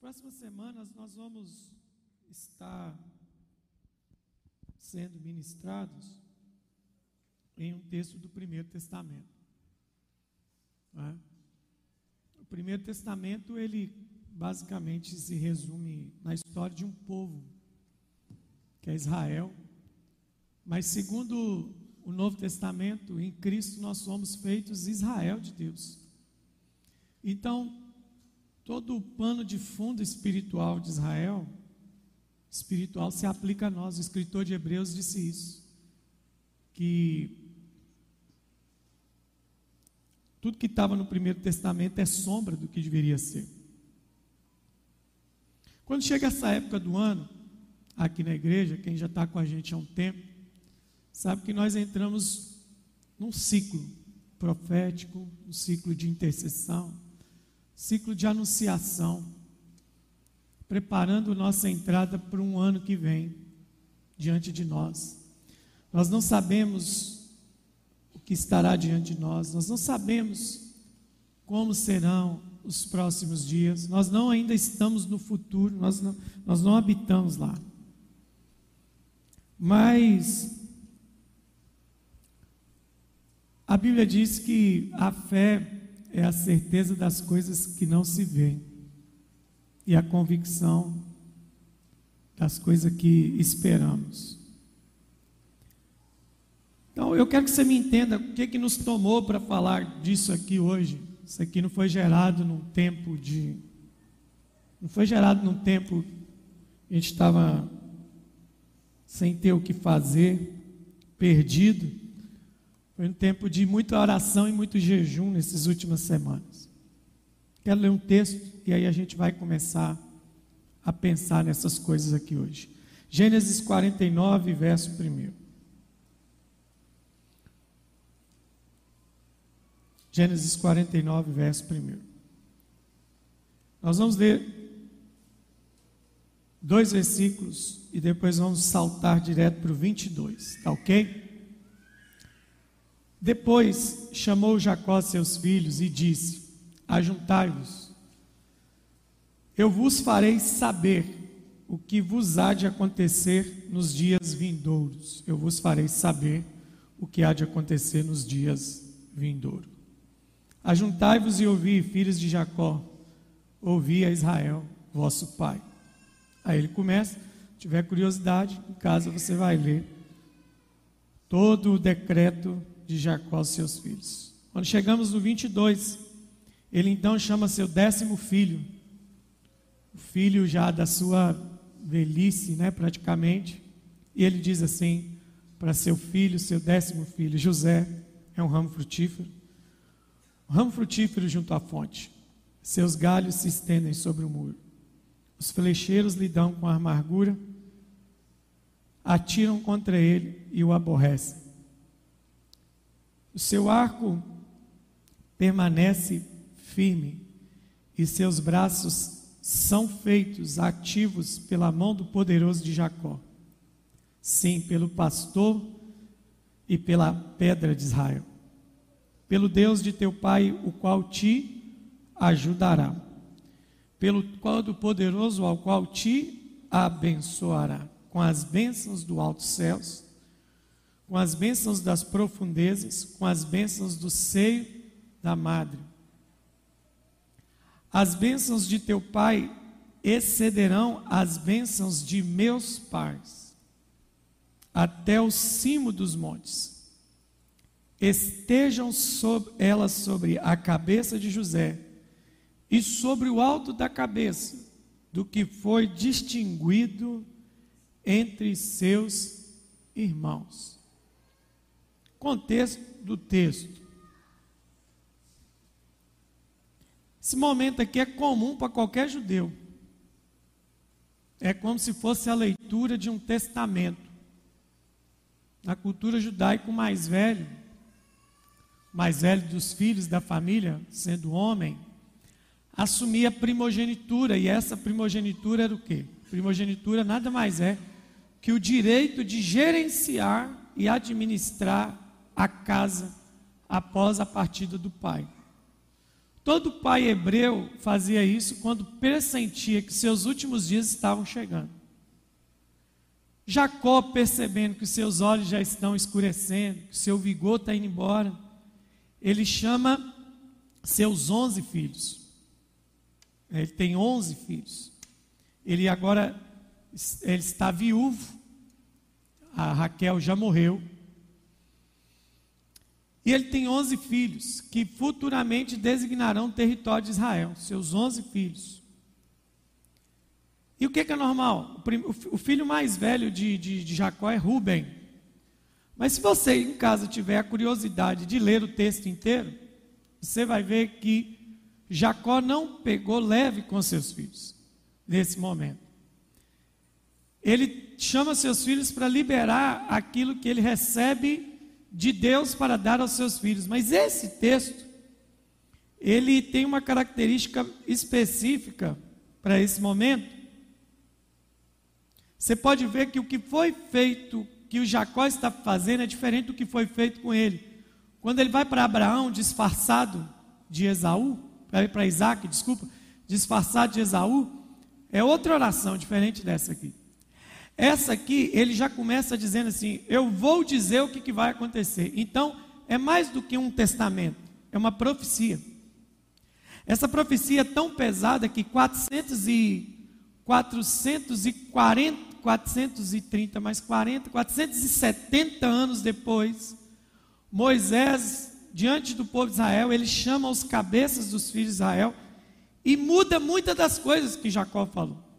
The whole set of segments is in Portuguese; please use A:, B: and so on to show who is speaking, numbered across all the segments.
A: próximas semanas nós vamos estar sendo ministrados em um texto do Primeiro Testamento. É? O Primeiro Testamento, ele basicamente se resume na história de um povo, que é Israel. Mas segundo o Novo Testamento, em Cristo nós somos feitos Israel de Deus. Então, todo o pano de fundo espiritual de Israel, espiritual, se aplica a nós. O escritor de Hebreus disse isso, que tudo que estava no Primeiro Testamento é sombra do que deveria ser. Quando chega essa época do ano, aqui na igreja, quem já está com a gente há um tempo, sabe que nós entramos num ciclo profético, um ciclo de intercessão, ciclo de anunciação, preparando nossa entrada para um ano que vem diante de nós. Nós não sabemos o que estará diante de nós, nós não sabemos como serão os próximos dias, nós não ainda estamos no futuro, nós não, nós não habitamos lá. Mas a Bíblia diz que a fé é a certeza das coisas que não se veem e a convicção das coisas que esperamos. Então, eu quero que você me entenda o que, que nos tomou para falar disso aqui hoje. Isso aqui não foi gerado num tempo de. Não foi gerado num tempo a gente estava sem ter o que fazer, perdido. Foi um tempo de muita oração e muito jejum nessas últimas semanas. Quero ler um texto e aí a gente vai começar a pensar nessas coisas aqui hoje. Gênesis 49, verso 1. Gênesis 49, verso 1. Nós vamos ler dois versículos e depois vamos saltar direto para o 22, tá ok? Depois chamou Jacó seus filhos e disse: Ajuntai-vos, eu vos farei saber o que vos há de acontecer nos dias vindouros. Eu vos farei saber o que há de acontecer nos dias vindouros. Ajuntai-vos e ouvi, filhos de Jacó, ouvi a Israel, vosso pai. Aí ele começa, tiver curiosidade, em casa você vai ler todo o decreto de Jacó seus filhos. Quando chegamos no 22, ele então chama seu décimo filho, o filho já da sua velhice, né, praticamente, e ele diz assim para seu filho, seu décimo filho, José, é um ramo frutífero, um ramo frutífero junto à fonte, seus galhos se estendem sobre o muro, os flecheiros lhe dão com amargura, atiram contra ele e o aborrecem. O seu arco permanece firme e seus braços são feitos ativos pela mão do poderoso de Jacó. Sim, pelo pastor e pela pedra de Israel. Pelo Deus de teu pai, o qual te ajudará. Pelo Todo-Poderoso, ao qual te abençoará. Com as bênçãos do alto céus com as bênçãos das profundezas, com as bênçãos do seio da madre. As bênçãos de teu pai excederão as bênçãos de meus pais, até o cimo dos montes. Estejam sobre, elas sobre a cabeça de José e sobre o alto da cabeça do que foi distinguido entre seus irmãos. Contexto do texto. Esse momento aqui é comum para qualquer judeu. É como se fosse a leitura de um testamento. Na cultura judaica, o mais velho, mais velho dos filhos da família, sendo homem, assumia primogenitura, e essa primogenitura era o quê? Primogenitura nada mais é que o direito de gerenciar e administrar a casa após a partida do pai. Todo pai hebreu fazia isso quando pressentia que seus últimos dias estavam chegando. Jacó, percebendo que seus olhos já estão escurecendo, que seu vigor está indo embora, ele chama seus onze filhos. Ele tem onze filhos. Ele agora ele está viúvo. A Raquel já morreu. Ele tem 11 filhos, que futuramente designarão o território de Israel, seus 11 filhos. E o que, que é normal? O, filho mais velho de, de, de Jacó é Rubem. Mas se você em casa tiver a curiosidade de ler o texto inteiro, você vai ver que Jacó não pegou leve com seus filhos nesse momento. Ele chama seus filhos para liberar aquilo que ele recebe de Deus para dar aos seus filhos. Mas esse texto, ele tem uma característica específica para esse momento. Você pode ver que o que foi feito, que o Jacó está fazendo, é diferente do que foi feito com ele. Quando ele vai para Abraão disfarçado de Esaú, para Isaac, desculpa, disfarçado de Esaú, é outra oração diferente dessa aqui. Essa aqui, ele já começa dizendo assim: Eu vou dizer o que, que vai acontecer. Então, é mais do que um testamento, é uma profecia. Essa profecia é tão pesada que 400 e, 440, 430 mais 40, 470 anos depois, Moisés, diante do povo de Israel, ele chama os cabeças dos filhos de Israel e muda muitas das coisas que Jacó falou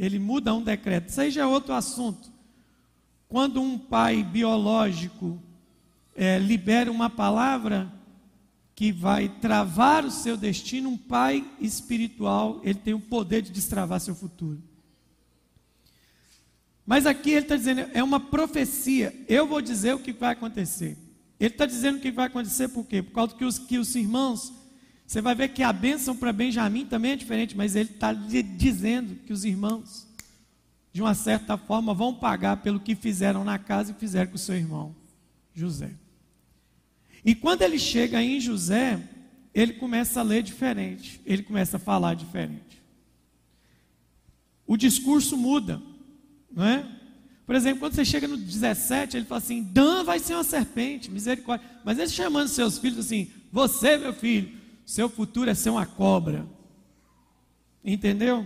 A: ele muda um decreto. É outro assunto. Quando um pai biológico é, libera uma palavra que vai travar o seu destino, um pai espiritual, ele tem o poder de destravar seu futuro. Mas aqui ele está dizendo, é uma profecia. Eu vou dizer o que vai acontecer. Ele está dizendo o que vai acontecer por quê? Por causa que os, que os irmãos você vai ver que a bênção para Benjamim também é diferente, mas ele está dizendo que os irmãos, de uma certa forma, vão pagar pelo que fizeram na casa e fizeram com o seu irmão José. E quando ele chega em José, ele começa a ler diferente, ele começa a falar diferente. O discurso muda, não é? Por exemplo, quando você chega no 17, ele fala assim: Dan vai ser uma serpente, misericórdia. Mas ele chamando seus filhos assim: Você, meu filho, seu futuro é ser uma cobra. Entendeu?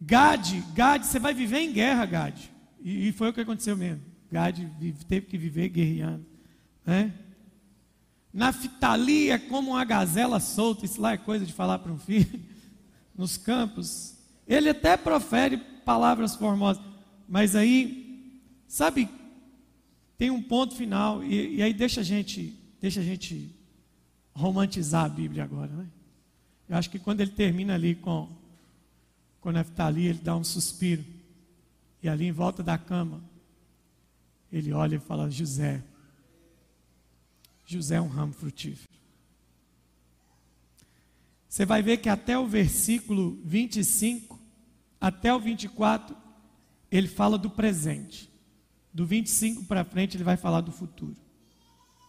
A: Gade, Gade, você vai viver em guerra, Gade. E, e foi o que aconteceu mesmo. Gade teve que viver guerreando. Né? Naftali é como uma gazela solta, isso lá é coisa de falar para um filho, nos campos. Ele até profere palavras formosas, mas aí, sabe, tem um ponto final, e, e aí deixa a gente, deixa a gente romantizar a Bíblia agora, né? Eu acho que quando ele termina ali com, com Neftali, ele dá um suspiro. E ali em volta da cama, ele olha e fala: José, José é um ramo frutífero. Você vai ver que até o versículo 25, até o 24, ele fala do presente. Do 25 para frente, ele vai falar do futuro.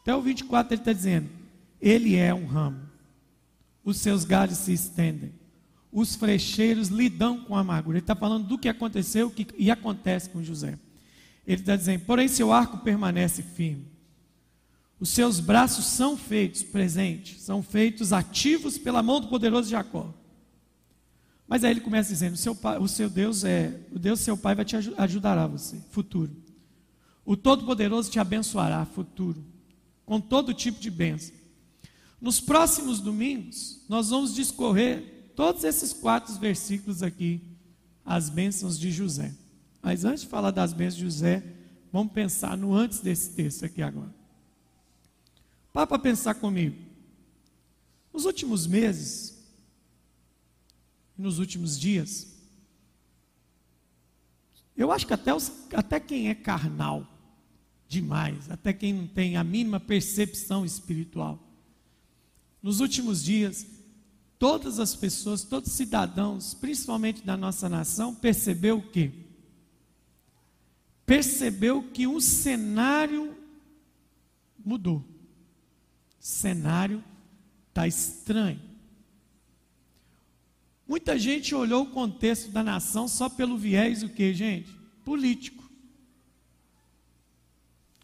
A: Até o 24, ele está dizendo: ele é um ramo. Os seus galhos se estendem. Os frecheiros lidam com a amargura. Ele está falando do que aconteceu que, e acontece com José. Ele está dizendo: porém, seu arco permanece firme. Os seus braços são feitos presentes, são feitos ativos pela mão do poderoso Jacó. Mas aí ele começa dizendo: o seu, pai, o seu Deus é, o Deus seu pai vai te ajudará você, futuro. O Todo-Poderoso te abençoará, futuro, com todo tipo de bênção. Nos próximos domingos, nós vamos discorrer todos esses quatro versículos aqui, as bênçãos de José. Mas antes de falar das bênçãos de José, vamos pensar no antes desse texto aqui agora. Para para pensar comigo. Nos últimos meses, nos últimos dias, eu acho que até, os, até quem é carnal demais, até quem não tem a mínima percepção espiritual, nos últimos dias, todas as pessoas, todos os cidadãos, principalmente da nossa nação, percebeu o quê? Percebeu que o cenário mudou. Cenário Está estranho. Muita gente olhou o contexto da nação só pelo viés o que, gente? Político.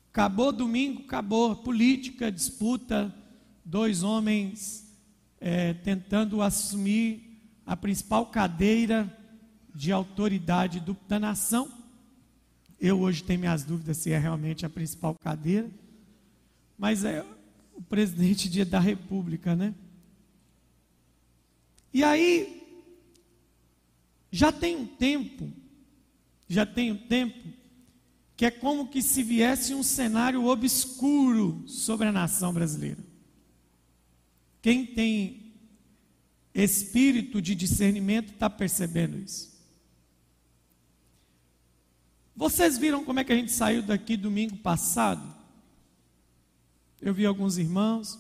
A: Acabou domingo, acabou. Política, disputa, dois homens é, tentando assumir a principal cadeira de autoridade do, da nação. Eu hoje tenho minhas dúvidas se é realmente a principal cadeira, mas é o presidente da República, né? E aí, já tem um tempo, já tem um tempo, que é como que se viesse um cenário obscuro sobre a nação brasileira. Quem tem espírito de discernimento está percebendo isso. Vocês viram como é que a gente saiu daqui domingo passado? Eu vi alguns irmãos.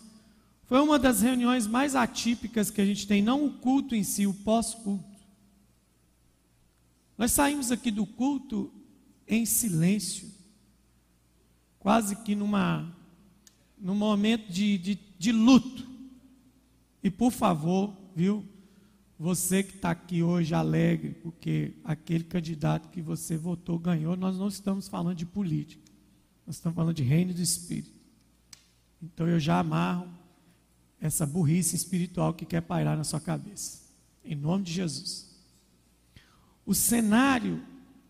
A: Foi uma das reuniões mais atípicas que a gente tem, não o culto em si, o pós-culto. Nós saímos aqui do culto em silêncio, quase que numa, num momento de, de, de luto. E por favor, viu? Você que está aqui hoje alegre, porque aquele candidato que você votou ganhou, nós não estamos falando de política, nós estamos falando de reino do Espírito. Então eu já amarro essa burrice espiritual que quer pairar na sua cabeça, em nome de Jesus. O cenário,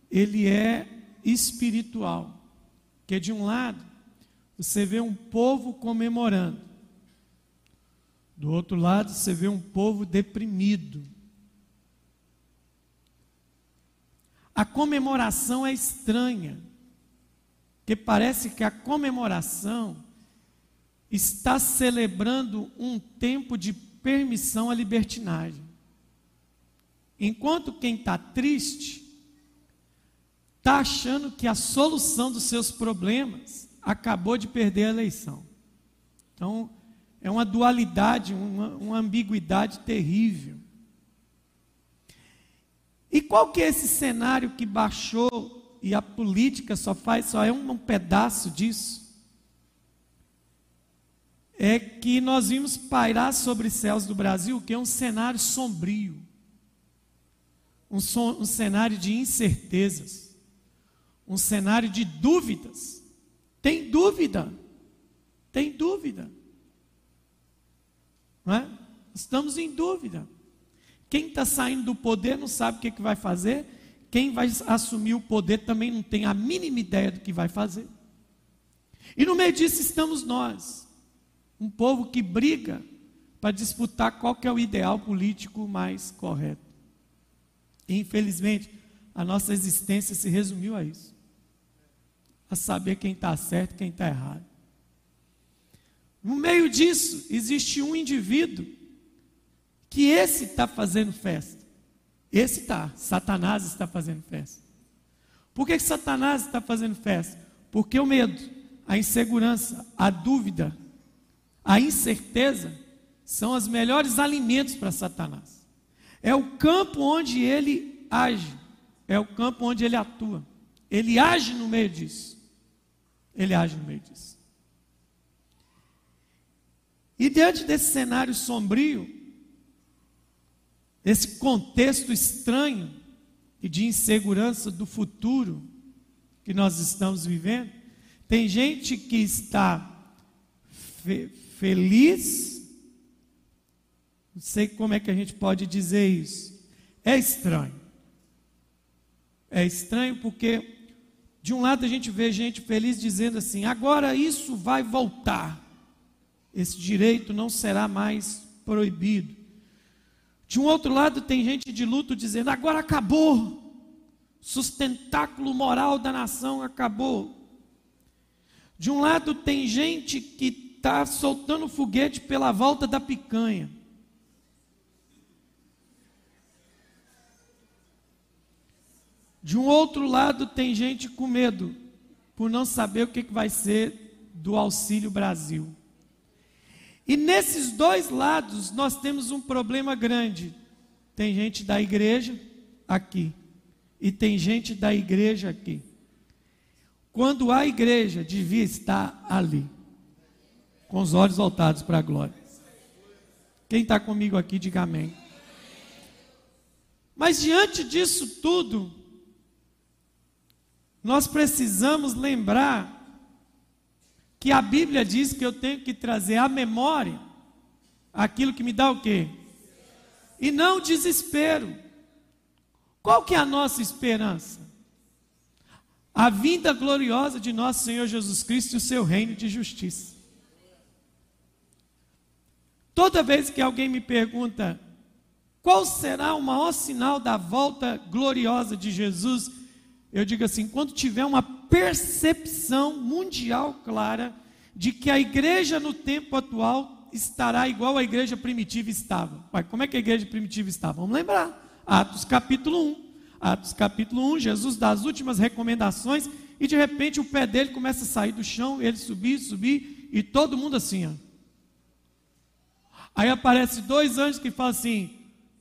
A: ele é espiritual, que de um lado, você vê um povo comemorando, do outro lado, você vê um povo deprimido. A comemoração é estranha, porque parece que a comemoração está celebrando um tempo de permissão à libertinagem. Enquanto quem está triste está achando que a solução dos seus problemas acabou de perder a eleição. Então, é uma dualidade, uma, uma ambiguidade terrível. E qual que é esse cenário que baixou e a política só faz, só é um, pedaço disso? É que nós vimos pairar sobre os céus do Brasil, que é um cenário sombrio, um, um cenário de incertezas, um cenário de dúvidas. Tem dúvida, tem dúvida. Não é? Estamos em dúvida. Quem está saindo do poder não sabe o que, que vai fazer. Quem vai assumir o poder também não tem a mínima ideia do que vai fazer. E no meio disso estamos nós, um povo que briga para disputar qual que é o ideal político mais correto. E, infelizmente, a nossa existência se resumiu a isso. A saber quem está certo e quem está errado. No meio disso, existe um indivíduo que esse está fazendo festa. Esse está, Satanás está fazendo festa. Por que, que Satanás está fazendo festa? Porque o medo, a insegurança, a dúvida, a incerteza são os melhores alimentos para Satanás. É o campo onde ele age, é o campo onde ele atua. Ele age no meio disso. Ele age no meio disso. E diante desse cenário sombrio, esse contexto estranho e de insegurança do futuro que nós estamos vivendo, tem gente que está fe feliz, não sei como é que a gente pode dizer isso, é estranho. É estranho porque, de um lado, a gente vê gente feliz dizendo assim: agora isso vai voltar esse direito não será mais proibido. De um outro lado, tem gente de luto dizendo: agora acabou, sustentáculo moral da nação acabou. De um lado, tem gente que está soltando foguete pela volta da picanha. De um outro lado, tem gente com medo, por não saber o que vai ser do Auxílio Brasil. E nesses dois lados nós temos um problema grande. Tem gente da igreja aqui e tem gente da igreja aqui. Quando a igreja devia estar ali, com os olhos voltados para a glória. Quem está comigo aqui, diga amém. Mas diante disso tudo, nós precisamos lembrar que a Bíblia diz que eu tenho que trazer à memória aquilo que me dá o quê? E não desespero. Qual que é a nossa esperança? A vinda gloriosa de nosso Senhor Jesus Cristo e o seu reino de justiça. Toda vez que alguém me pergunta qual será o maior sinal da volta gloriosa de Jesus, eu digo assim: quando tiver uma percepção mundial clara de que a igreja no tempo atual estará igual à igreja primitiva estava. Pai, como é que a igreja primitiva estava? Vamos lembrar. Atos capítulo 1. Atos capítulo 1, Jesus dá as últimas recomendações e de repente o pé dele começa a sair do chão, ele subir, subir e todo mundo assim, ó. Aí aparece dois anjos que falam assim: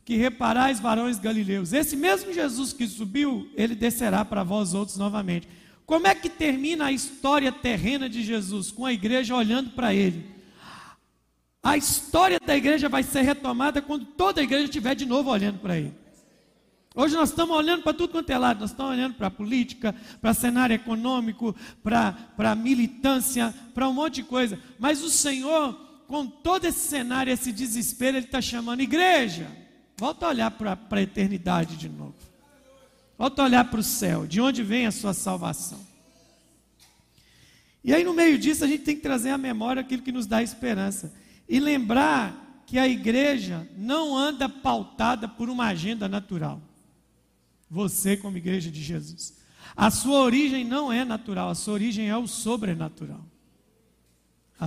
A: que reparais, varões galileus. Esse mesmo Jesus que subiu, ele descerá para vós outros novamente. Como é que termina a história terrena de Jesus? Com a igreja olhando para ele. A história da igreja vai ser retomada quando toda a igreja estiver de novo olhando para ele. Hoje nós estamos olhando para tudo quanto é lado, nós estamos olhando para a política, para cenário econômico, para a militância, para um monte de coisa. Mas o Senhor com todo esse cenário, esse desespero, ele está chamando igreja. Volta a olhar para a eternidade de novo. Volta a olhar para o céu, de onde vem a sua salvação. E aí, no meio disso, a gente tem que trazer à memória aquilo que nos dá esperança. E lembrar que a igreja não anda pautada por uma agenda natural. Você, como igreja de Jesus. A sua origem não é natural, a sua origem é o sobrenatural.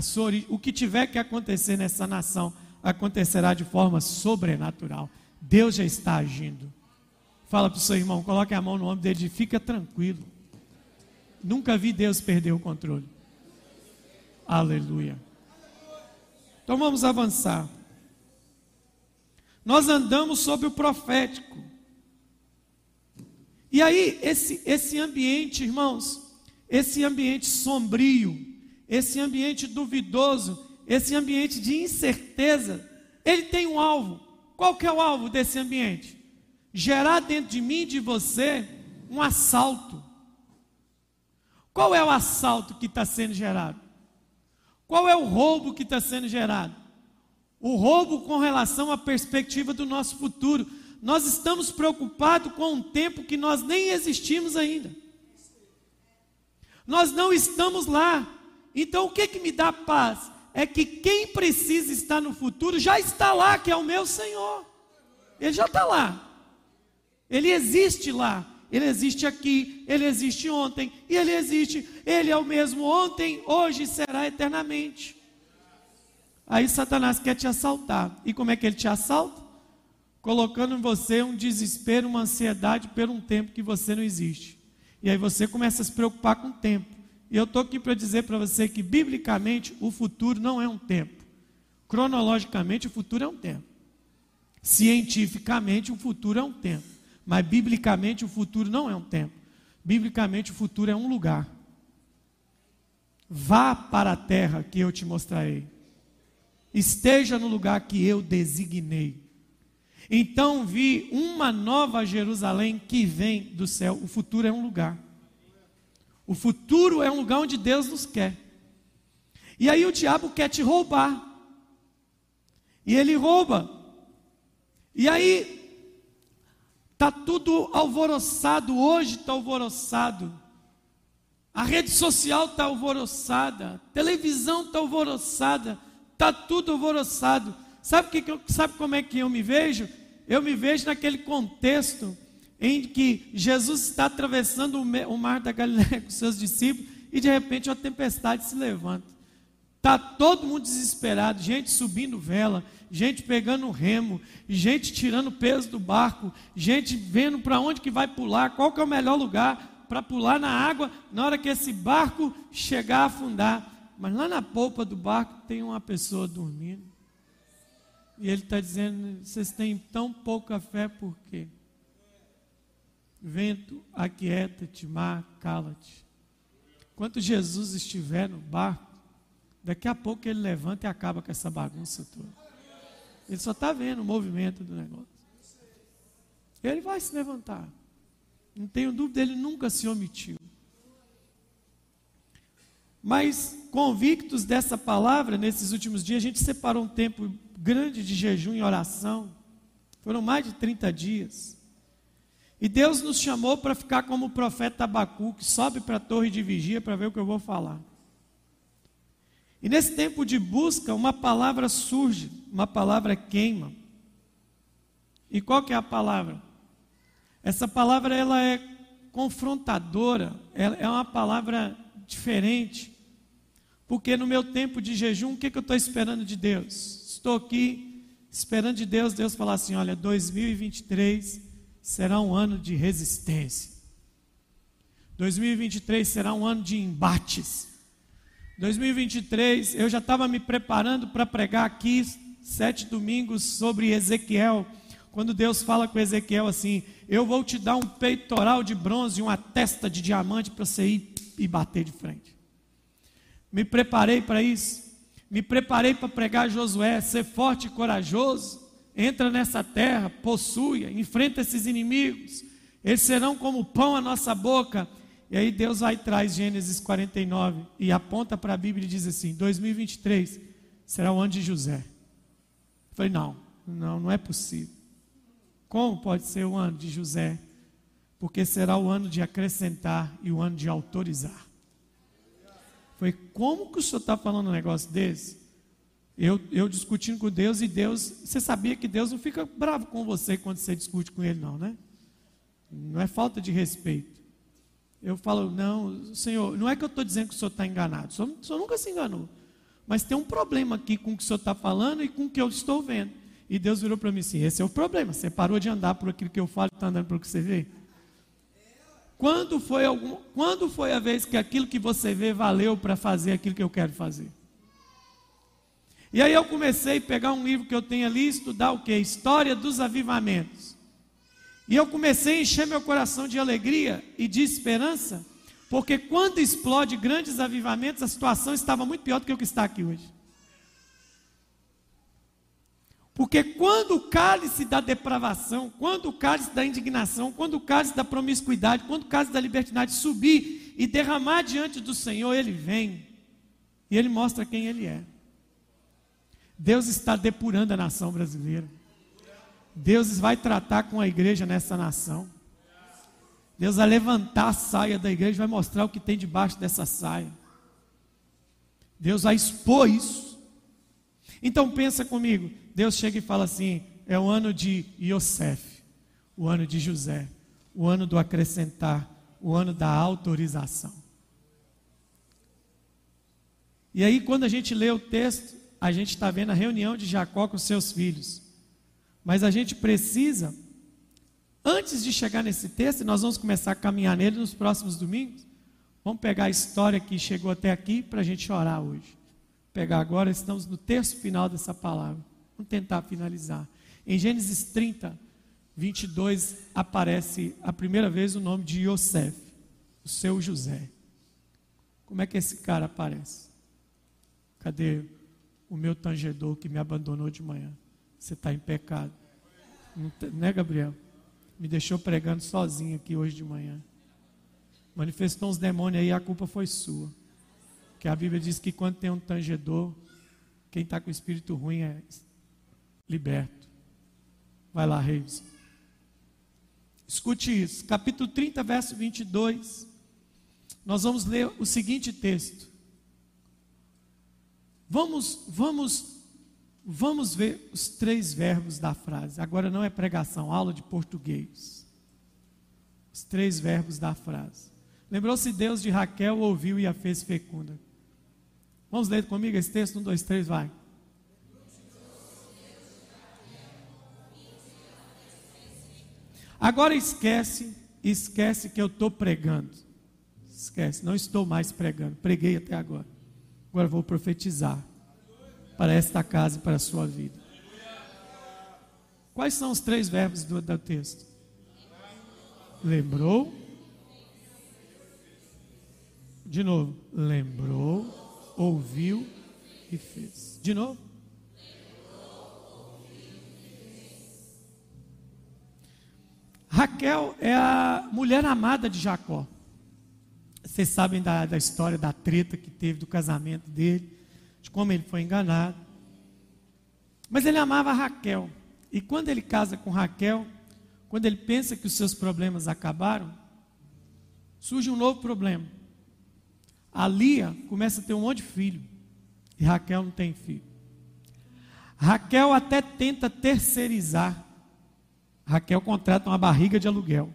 A: Sua, o que tiver que acontecer nessa nação acontecerá de forma sobrenatural. Deus já está agindo. Fala para o seu irmão, coloque a mão no ombro dele e fica tranquilo. Nunca vi Deus perder o controle. Aleluia. Então vamos avançar. Nós andamos sobre o profético. E aí, esse, esse ambiente, irmãos, esse ambiente sombrio, esse ambiente duvidoso, esse ambiente de incerteza, ele tem um alvo. Qual que é o alvo desse ambiente? Gerar dentro de mim e de você um assalto. Qual é o assalto que está sendo gerado? Qual é o roubo que está sendo gerado? O roubo com relação à perspectiva do nosso futuro. Nós estamos preocupados com um tempo que nós nem existimos ainda. Nós não estamos lá. Então o que, que me dá paz? É que quem precisa estar no futuro já está lá, que é o meu Senhor. Ele já está lá. Ele existe lá. Ele existe aqui, ele existe ontem, e ele existe, ele é o mesmo ontem, hoje e será eternamente. Aí Satanás quer te assaltar. E como é que ele te assalta? Colocando em você um desespero, uma ansiedade por um tempo que você não existe. E aí você começa a se preocupar com o tempo. E eu estou aqui para dizer para você que, biblicamente, o futuro não é um tempo. Cronologicamente, o futuro é um tempo. Cientificamente, o futuro é um tempo. Mas, biblicamente, o futuro não é um tempo. Biblicamente, o futuro é um lugar. Vá para a terra que eu te mostrarei. Esteja no lugar que eu designei. Então vi uma nova Jerusalém que vem do céu. O futuro é um lugar. O futuro é um lugar onde Deus nos quer. E aí o diabo quer te roubar. E ele rouba. E aí tá tudo alvoroçado, hoje está alvoroçado. A rede social está alvoroçada, a televisão está alvoroçada, está tudo alvoroçado. Sabe, que, sabe como é que eu me vejo? Eu me vejo naquele contexto em que Jesus está atravessando o mar da Galileia com seus discípulos e de repente uma tempestade se levanta. Está todo mundo desesperado, gente subindo vela, gente pegando remo, gente tirando peso do barco, gente vendo para onde que vai pular, qual que é o melhor lugar para pular na água na hora que esse barco chegar a afundar. Mas lá na polpa do barco tem uma pessoa dormindo. E ele está dizendo: vocês têm tão pouca fé por quê? Vento, aquieta-te, mar, cala-te. Enquanto Jesus estiver no barco, daqui a pouco ele levanta e acaba com essa bagunça toda. Ele só está vendo o movimento do negócio. Ele vai se levantar. Não tenho dúvida, ele nunca se omitiu. Mas, convictos dessa palavra, nesses últimos dias, a gente separou um tempo grande de jejum e oração. Foram mais de 30 dias. E Deus nos chamou para ficar como o profeta Abacu, que sobe para a torre de vigia para ver o que eu vou falar. E nesse tempo de busca, uma palavra surge, uma palavra queima. E qual que é a palavra? Essa palavra ela é confrontadora, ela é uma palavra diferente. Porque no meu tempo de jejum, o que, que eu estou esperando de Deus? Estou aqui esperando de Deus, Deus falar assim: olha, 2023 será um ano de resistência. 2023 será um ano de embates. 2023, eu já estava me preparando para pregar aqui sete domingos sobre Ezequiel, quando Deus fala com Ezequiel assim: Eu vou te dar um peitoral de bronze e uma testa de diamante para você ir e bater de frente. Me preparei para isso. Me preparei para pregar Josué, ser forte e corajoso. Entra nessa terra, possui, enfrenta esses inimigos. Eles serão como pão à nossa boca. E aí Deus vai traz Gênesis 49 e aponta para a Bíblia e diz assim: 2023 será o ano de José. Eu falei: não, não, não é possível. Como pode ser o ano de José? Porque será o ano de acrescentar e o ano de autorizar. Foi como que o senhor está falando um negócio desse? Eu, eu discutindo com Deus e Deus, você sabia que Deus não fica bravo com você quando você discute com Ele, não, né? Não é falta de respeito. Eu falo, não, Senhor, não é que eu estou dizendo que o Senhor está enganado, o senhor, o senhor nunca se enganou. Mas tem um problema aqui com o que o Senhor está falando e com o que eu estou vendo. E Deus virou para mim assim: esse é o problema. Você parou de andar por aquilo que eu falo e está andando por o que você vê. Quando foi, algum, quando foi a vez que aquilo que você vê valeu para fazer aquilo que eu quero fazer? E aí eu comecei a pegar um livro que eu tenho ali, estudar o que? História dos avivamentos. E eu comecei a encher meu coração de alegria e de esperança, porque quando explode grandes avivamentos, a situação estava muito pior do que o que está aqui hoje. Porque quando o cálice da depravação, quando o cálice da indignação, quando o cálice da promiscuidade, quando o cálice da libertinagem subir e derramar diante do Senhor, ele vem e ele mostra quem ele é. Deus está depurando a nação brasileira. Deus vai tratar com a igreja nessa nação. Deus vai levantar a saia da igreja, vai mostrar o que tem debaixo dessa saia. Deus vai expor isso. Então pensa comigo, Deus chega e fala assim: é o ano de Yosef, o ano de José, o ano do acrescentar, o ano da autorização. E aí, quando a gente lê o texto, a gente está vendo a reunião de Jacó com seus filhos. Mas a gente precisa, antes de chegar nesse texto, nós vamos começar a caminhar nele nos próximos domingos. Vamos pegar a história que chegou até aqui para a gente orar hoje. Pegar agora, estamos no terço final dessa palavra. Vamos tentar finalizar. Em Gênesis 30, 22, aparece a primeira vez o nome de Yosef, o seu José. Como é que esse cara aparece? Cadê o meu tangedor que me abandonou de manhã? Você está em pecado. Né, Gabriel? Me deixou pregando sozinho aqui hoje de manhã. Manifestou uns demônios aí, a culpa foi sua. Que a Bíblia diz que quando tem um tangedor, quem está com espírito ruim é liberto. Vai lá, Reis. Escute isso, capítulo 30, verso 22. Nós vamos ler o seguinte texto. Vamos, vamos, vamos ver os três verbos da frase. Agora não é pregação, aula de português. Os três verbos da frase. Lembrou-se Deus de Raquel, ouviu e a fez fecunda. Vamos ler comigo esse texto? Um, dois, três, vai. Agora esquece, esquece que eu estou pregando. Esquece, não estou mais pregando. Preguei até agora. Agora vou profetizar para esta casa e para a sua vida. Quais são os três verbos do, do texto? Lembrou. De novo. Lembrou, ouviu e fez. De novo. Raquel é a mulher amada de Jacó. Vocês sabem da, da história da treta que teve do casamento dele, de como ele foi enganado. Mas ele amava Raquel. E quando ele casa com Raquel, quando ele pensa que os seus problemas acabaram, surge um novo problema. A Lia começa a ter um monte de filho. E Raquel não tem filho. Raquel até tenta terceirizar. Raquel contrata uma barriga de aluguel.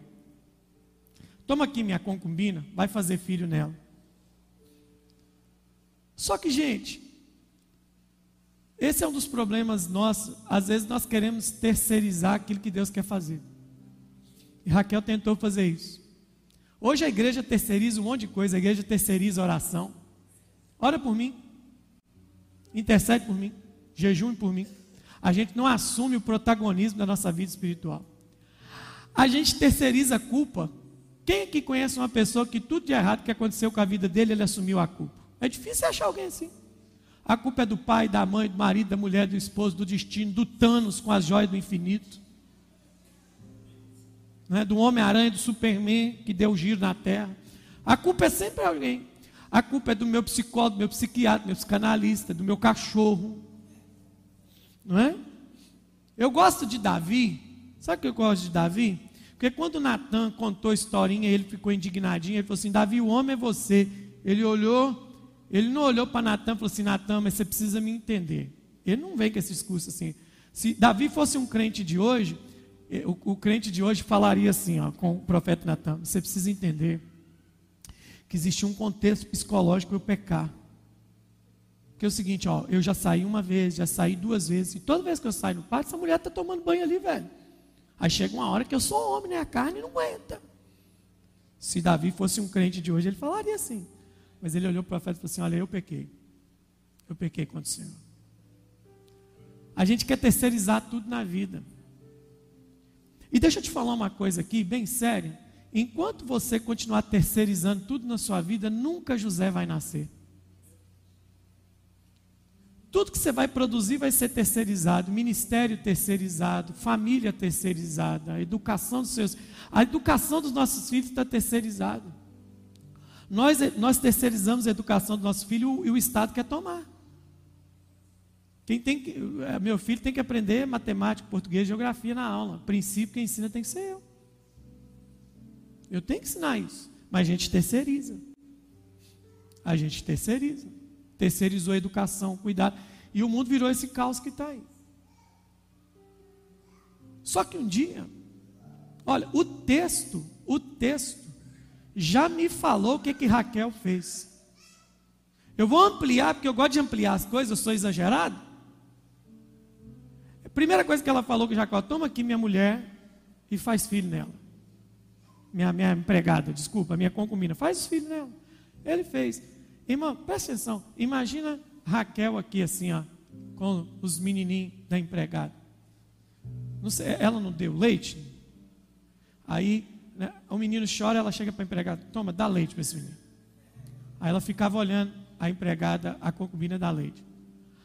A: Toma aqui minha concubina, vai fazer filho nela. Só que, gente, esse é um dos problemas nossos. Às vezes nós queremos terceirizar aquilo que Deus quer fazer. E Raquel tentou fazer isso. Hoje a igreja terceiriza um monte de coisa, a igreja terceiriza oração. Ora por mim. Intercede por mim. Jejum por mim. A gente não assume o protagonismo da nossa vida espiritual. A gente terceiriza a culpa. Quem aqui conhece uma pessoa que tudo de errado que aconteceu com a vida dele, ele assumiu a culpa? É difícil achar alguém assim. A culpa é do pai, da mãe, do marido, da mulher, do esposo, do destino, do Thanos com as joias do infinito. Né? Do Homem-Aranha, do Superman que deu giro na terra. A culpa é sempre alguém. A culpa é do meu psicólogo, do meu psiquiatra, do meu psicanalista, do meu cachorro. Não é? Eu gosto de Davi. Sabe o que eu gosto de Davi? Porque quando Natan contou a historinha, ele ficou indignadinho. Ele falou assim: Davi, o homem é você. Ele olhou ele não olhou para Natan e falou assim: Natan, mas você precisa me entender. Ele não vem com esse discurso assim. Se Davi fosse um crente de hoje, eh, o, o crente de hoje falaria assim ó, com o profeta Natan: Você precisa entender que existe um contexto psicológico para eu pecar. Que é o seguinte, ó, eu já saí uma vez, já saí duas vezes, e toda vez que eu saio no pátio, essa mulher está tomando banho ali, velho. Aí chega uma hora que eu sou homem, né? A carne não aguenta. Se Davi fosse um crente de hoje, ele falaria assim: mas ele olhou para o profeta e falou assim: Olha, eu pequei. Eu pequei contra o Senhor. A gente quer terceirizar tudo na vida. E deixa eu te falar uma coisa aqui, bem séria. Enquanto você continuar terceirizando tudo na sua vida, nunca José vai nascer. Tudo que você vai produzir vai ser terceirizado, ministério terceirizado, família terceirizada, educação dos seus, a educação dos nossos filhos está terceirizada. Nós, nós terceirizamos a educação do nosso filho e o Estado quer tomar. Quem tem que, é, meu filho tem que aprender matemática, português, geografia na aula. Princípio quem ensina tem que ser eu. Eu tenho que ensinar isso. Mas a gente terceiriza. A gente terceiriza. Terceirizou a educação, cuidado. E o mundo virou esse caos que está aí. Só que um dia, olha, o texto, o texto já me falou o que, que Raquel fez. Eu vou ampliar, porque eu gosto de ampliar as coisas, eu sou exagerado. A primeira coisa que ela falou que Jacó, toma aqui minha mulher e faz filho nela. Minha, minha empregada, desculpa, minha concubina, faz os filhos nela. Ele fez. Irmão, presta atenção. Imagina Raquel aqui assim, ó, com os menininhos da empregada. Não sei, ela não deu leite? Aí né, o menino chora, ela chega para a empregada, toma, dá leite para esse menino. Aí ela ficava olhando a empregada, a concubina dá leite.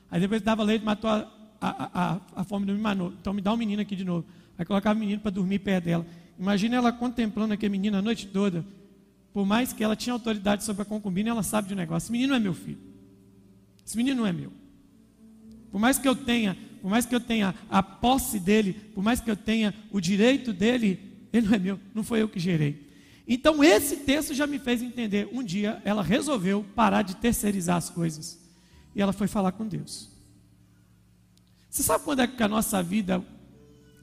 A: Aí depois dava leite, matou a, a, a, a fome do menino. Então me dá um menino aqui de novo. Aí colocava o menino para dormir perto dela. Imagina ela contemplando aquele menino a noite toda. Por mais que ela tinha autoridade sobre a concubina, ela sabe de um negócio. Esse menino não é meu filho. Esse menino não é meu. Por mais que eu tenha, por mais que eu tenha a posse dele, por mais que eu tenha o direito dele, ele não é meu, não foi eu que gerei. Então esse texto já me fez entender. Um dia ela resolveu parar de terceirizar as coisas. E ela foi falar com Deus. Você sabe quando é que a nossa vida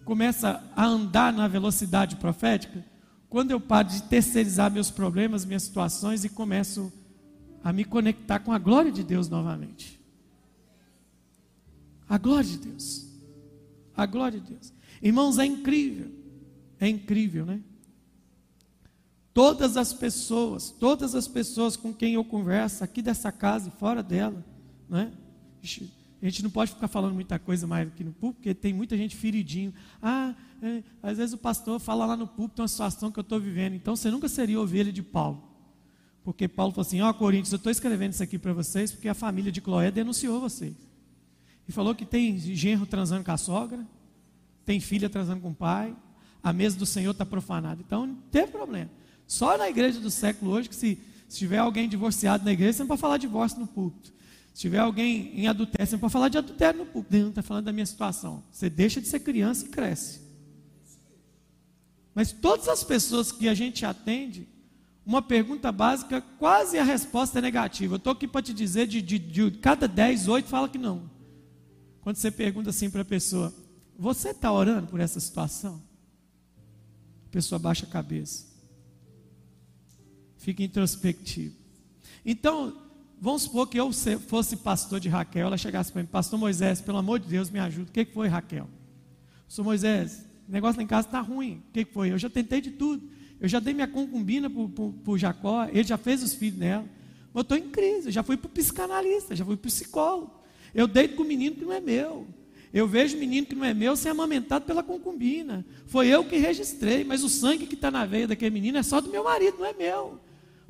A: começa a andar na velocidade profética? Quando eu paro de terceirizar meus problemas, minhas situações e começo a me conectar com a glória de Deus novamente. A glória de Deus. A glória de Deus. Irmãos, é incrível. É incrível, né? Todas as pessoas, todas as pessoas com quem eu converso, aqui dessa casa e fora dela, né? A gente não pode ficar falando muita coisa mais aqui no púlpito, porque tem muita gente feridinho. Ah, às vezes o pastor fala lá no púlpito uma situação que eu estou vivendo. Então você nunca seria ovelha de Paulo. Porque Paulo falou assim: Ó, oh, Coríntios, eu estou escrevendo isso aqui para vocês porque a família de Cloé denunciou vocês. E falou que tem genro transando com a sogra, tem filha transando com o pai, a mesa do Senhor está profanada. Então não teve problema. Só na igreja do século hoje que se, se tiver alguém divorciado na igreja, você não pode falar divórcio no púlpito. Se tiver alguém em adultério, você não pode falar de adultério no púlpito. Não está falando da minha situação. Você deixa de ser criança e cresce. Mas todas as pessoas que a gente atende, uma pergunta básica, quase a resposta é negativa. Eu estou aqui para te dizer, de, de, de cada 10, 8 fala que não. Quando você pergunta assim para a pessoa, você está orando por essa situação? A pessoa baixa a cabeça. Fica introspectivo. Então, vamos supor que eu fosse pastor de Raquel, ela chegasse para mim, pastor Moisés, pelo amor de Deus, me ajuda. O que foi, Raquel? Pastor Moisés, o negócio lá em casa está ruim. O que foi? Eu já tentei de tudo. Eu já dei minha concubina para o Jacó, ele já fez os filhos. Mas eu estou em crise, eu já fui para o psicanalista, já fui para o psicólogo. Eu deito com um menino que não é meu. Eu vejo menino que não é meu ser amamentado pela concubina. Foi eu que registrei, mas o sangue que está na veia daquele menino é só do meu marido, não é meu.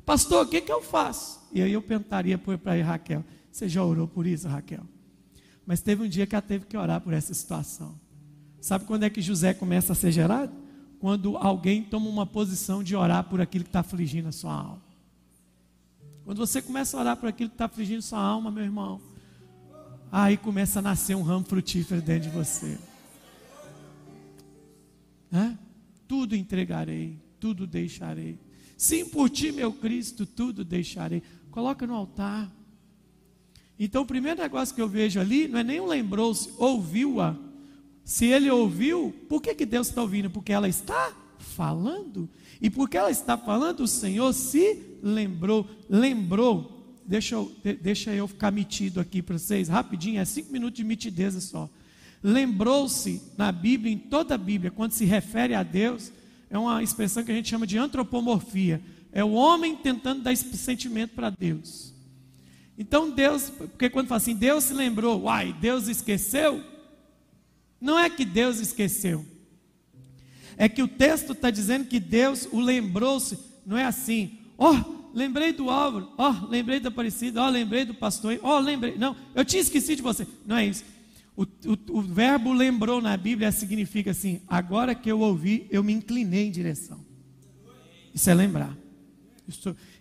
A: Pastor, o que, que eu faço? E aí eu perguntaria para Raquel: Você já orou por isso, Raquel? Mas teve um dia que ela teve que orar por essa situação. Sabe quando é que José começa a ser gerado? quando alguém toma uma posição de orar por aquilo que está afligindo a sua alma. Quando você começa a orar por aquilo que está afligindo a sua alma, meu irmão, aí começa a nascer um ramo frutífero dentro de você. Tudo entregarei, tudo deixarei. Sim, por ti, meu Cristo, tudo deixarei. Coloca no altar. Então, o primeiro negócio que eu vejo ali não é nem um lembrou-se, ouviu-a se ele ouviu, por que, que Deus está ouvindo? Porque ela está falando. E porque ela está falando, o Senhor se lembrou. Lembrou. Deixa eu, deixa eu ficar metido aqui para vocês, rapidinho, é cinco minutos de mitidez só. Lembrou-se na Bíblia, em toda a Bíblia, quando se refere a Deus, é uma expressão que a gente chama de antropomorfia. É o homem tentando dar esse sentimento para Deus. Então Deus, porque quando fala assim, Deus se lembrou, uai, Deus esqueceu, não é que Deus esqueceu. É que o texto está dizendo que Deus o lembrou-se. Não é assim. Ó, oh, lembrei do Álvaro. Ó, oh, lembrei da Aparecida. Ó, oh, lembrei do pastor. Ó, lembrei. Não, eu tinha esquecido de você. Não é isso. O, o, o verbo lembrou na Bíblia significa assim: agora que eu ouvi, eu me inclinei em direção. Isso é lembrar.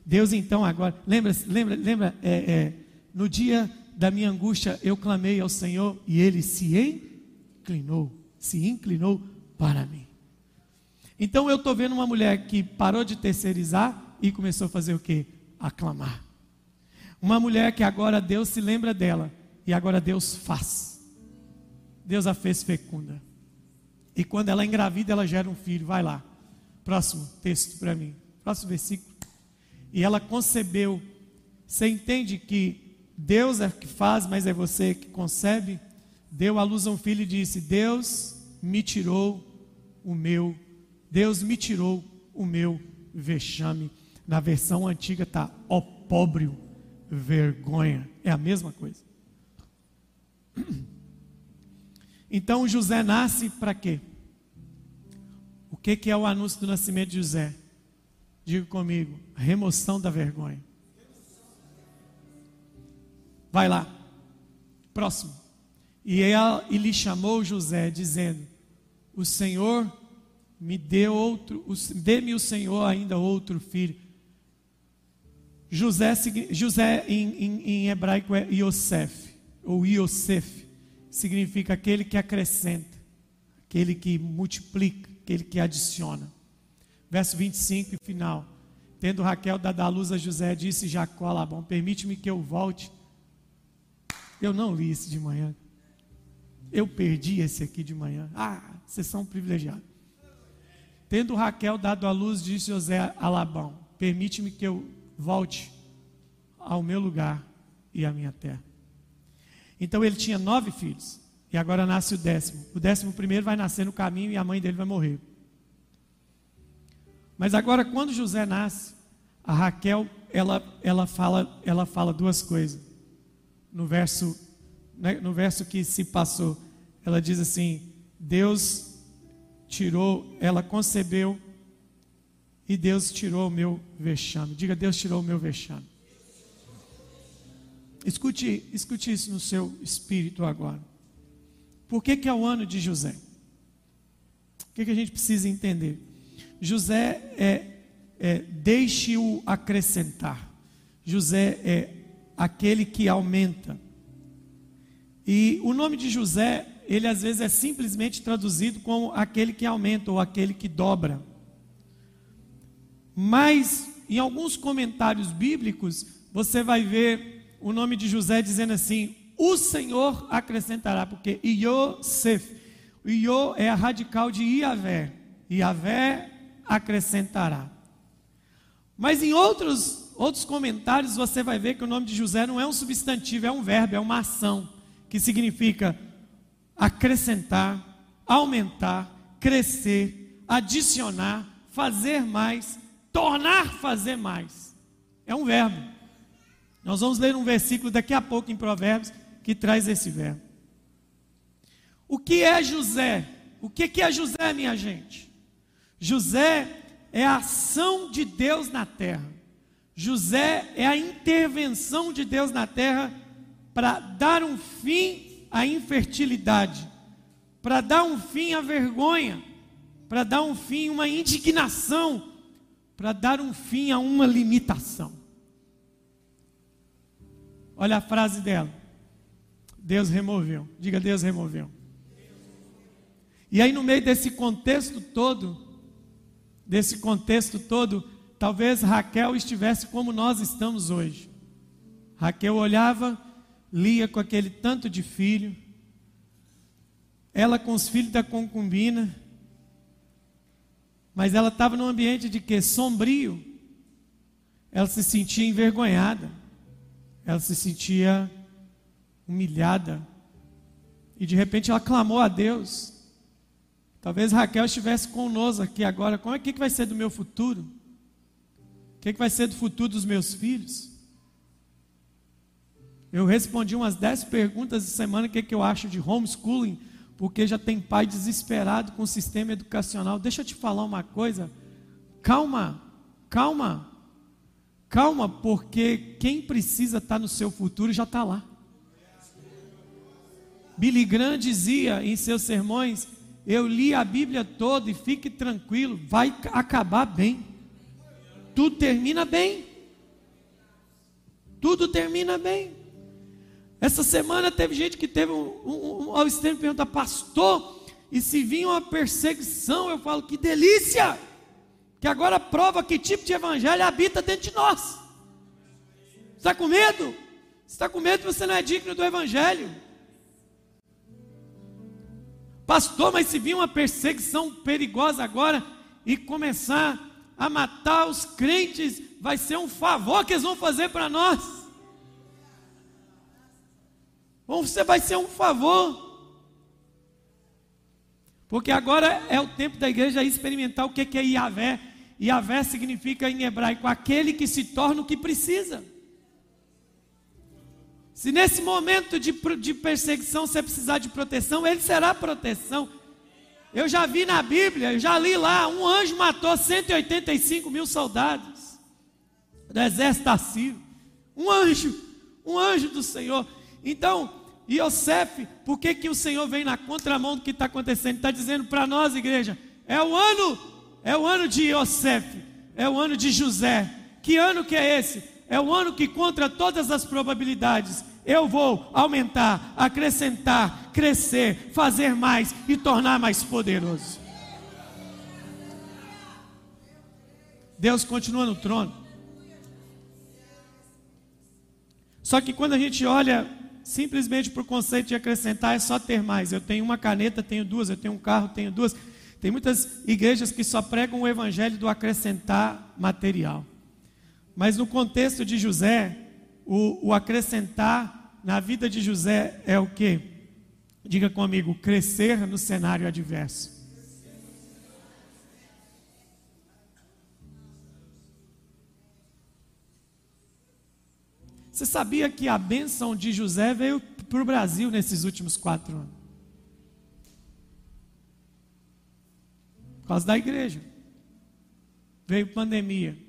A: Deus então agora, lembra, lembra, lembra, é, é, no dia da minha angústia eu clamei ao Senhor e Ele se inclinou, se inclinou para mim. Então eu estou vendo uma mulher que parou de terceirizar e começou a fazer o que? Aclamar. Uma mulher que agora Deus se lembra dela e agora Deus faz. Deus a fez fecunda. E quando ela engravida, ela gera um filho. Vai lá. Próximo texto para mim. Próximo versículo. E ela concebeu. Você entende que Deus é que faz, mas é você que concebe? Deu à luz a um filho e disse: Deus me tirou o meu, Deus me tirou o meu vexame. Na versão antiga está opróbrio, vergonha. É a mesma coisa. Então José nasce para quê? O que, que é o anúncio do nascimento de José? Diga comigo: remoção da vergonha. Vai lá. Próximo. E, ela, e lhe chamou José, dizendo: O Senhor me deu outro, dê-me o Senhor ainda outro filho. José, José em, em, em hebraico é Yosef, ou Yosef, significa aquele que acrescenta, aquele que multiplica, aquele que adiciona. Verso 25 final. Tendo Raquel dado a luz a José, disse Jacó Labão: Permite-me que eu volte. Eu não li isso de manhã. Eu perdi esse aqui de manhã. Ah, vocês são privilegiados. Tendo Raquel dado a luz, disse José a Labão: Permite-me que eu volte ao meu lugar e à minha terra. Então ele tinha nove filhos. E agora nasce o décimo. O décimo primeiro vai nascer no caminho e a mãe dele vai morrer. Mas agora, quando José nasce, a Raquel ela, ela, fala, ela fala duas coisas. No verso no verso que se passou, ela diz assim: Deus tirou, ela concebeu e Deus tirou o meu vexame. Diga, Deus tirou o meu vexame. Escute, escute isso no seu espírito agora. Por que, que é o ano de José? que, que a gente precisa entender? José é, é deixe-o acrescentar. José é aquele que aumenta. E o nome de José, ele às vezes é simplesmente traduzido como aquele que aumenta ou aquele que dobra. Mas em alguns comentários bíblicos, você vai ver o nome de José dizendo assim: o Senhor acrescentará, porque Iosef, Iô é a radical de Iavé, Iavé acrescentará. Mas em outros, outros comentários você vai ver que o nome de José não é um substantivo, é um verbo, é uma ação, que significa acrescentar, aumentar, crescer, adicionar, fazer mais, tornar fazer mais. É um verbo. Nós vamos ler um versículo daqui a pouco em Provérbios que traz esse verbo. O que é José? O que é José, minha gente? José é a ação de Deus na terra. José é a intervenção de Deus na terra para dar um fim à infertilidade, para dar um fim à vergonha, para dar um fim a uma indignação, para dar um fim a uma limitação. Olha a frase dela. Deus removeu. Diga, Deus removeu. E aí, no meio desse contexto todo, desse contexto todo, talvez Raquel estivesse como nós estamos hoje. Raquel olhava, lia com aquele tanto de filho, ela com os filhos da concubina, mas ela estava num ambiente de que? Sombrio. Ela se sentia envergonhada, ela se sentia humilhada, e de repente ela clamou a Deus. Talvez Raquel estivesse conosco aqui agora. Como é que, vai ser do meu futuro? O que, que vai ser do futuro dos meus filhos? Eu respondi umas dez perguntas de semana o que, que eu acho de homeschooling, porque já tem pai desesperado com o sistema educacional. Deixa eu te falar uma coisa. Calma, calma, calma, porque quem precisa estar no seu futuro já está lá. Billy Graham dizia em seus sermões eu li a Bíblia toda e fique tranquilo, vai acabar bem. Tudo termina bem. Tudo termina bem. Essa semana teve gente que teve um, um, um ao extremo pergunta, pastor, e se vinha uma perseguição, eu falo, que delícia! Que agora prova que tipo de evangelho habita dentro de nós. Está com medo? Está com medo que você não é digno do evangelho? Pastor, mas se vir uma perseguição perigosa agora e começar a matar os crentes, vai ser um favor que eles vão fazer para nós. Você vai ser um favor. Porque agora é o tempo da igreja experimentar o que é Iavé. Iavé significa em hebraico aquele que se torna o que precisa. Se nesse momento de, de perseguição você precisar de proteção, ele será proteção. Eu já vi na Bíblia, eu já li lá, um anjo matou 185 mil soldados do exército assírio. Um anjo, um anjo do Senhor. Então, Yosef, por que, que o Senhor vem na contramão do que está acontecendo? Está dizendo para nós, igreja, é o ano, é o ano de Yosef, é o ano de José. Que ano que é esse? é o ano que, contra todas as probabilidades, eu vou aumentar, acrescentar, crescer, fazer mais e tornar mais poderoso. Deus continua no trono. Só que quando a gente olha simplesmente para o conceito de acrescentar, é só ter mais. Eu tenho uma caneta, tenho duas, eu tenho um carro, tenho duas. Tem muitas igrejas que só pregam o evangelho do acrescentar material. Mas no contexto de José, o, o acrescentar na vida de José é o que? Diga comigo, crescer no cenário adverso. Você sabia que a bênção de José veio para o Brasil nesses últimos quatro anos? Por causa da igreja. Veio pandemia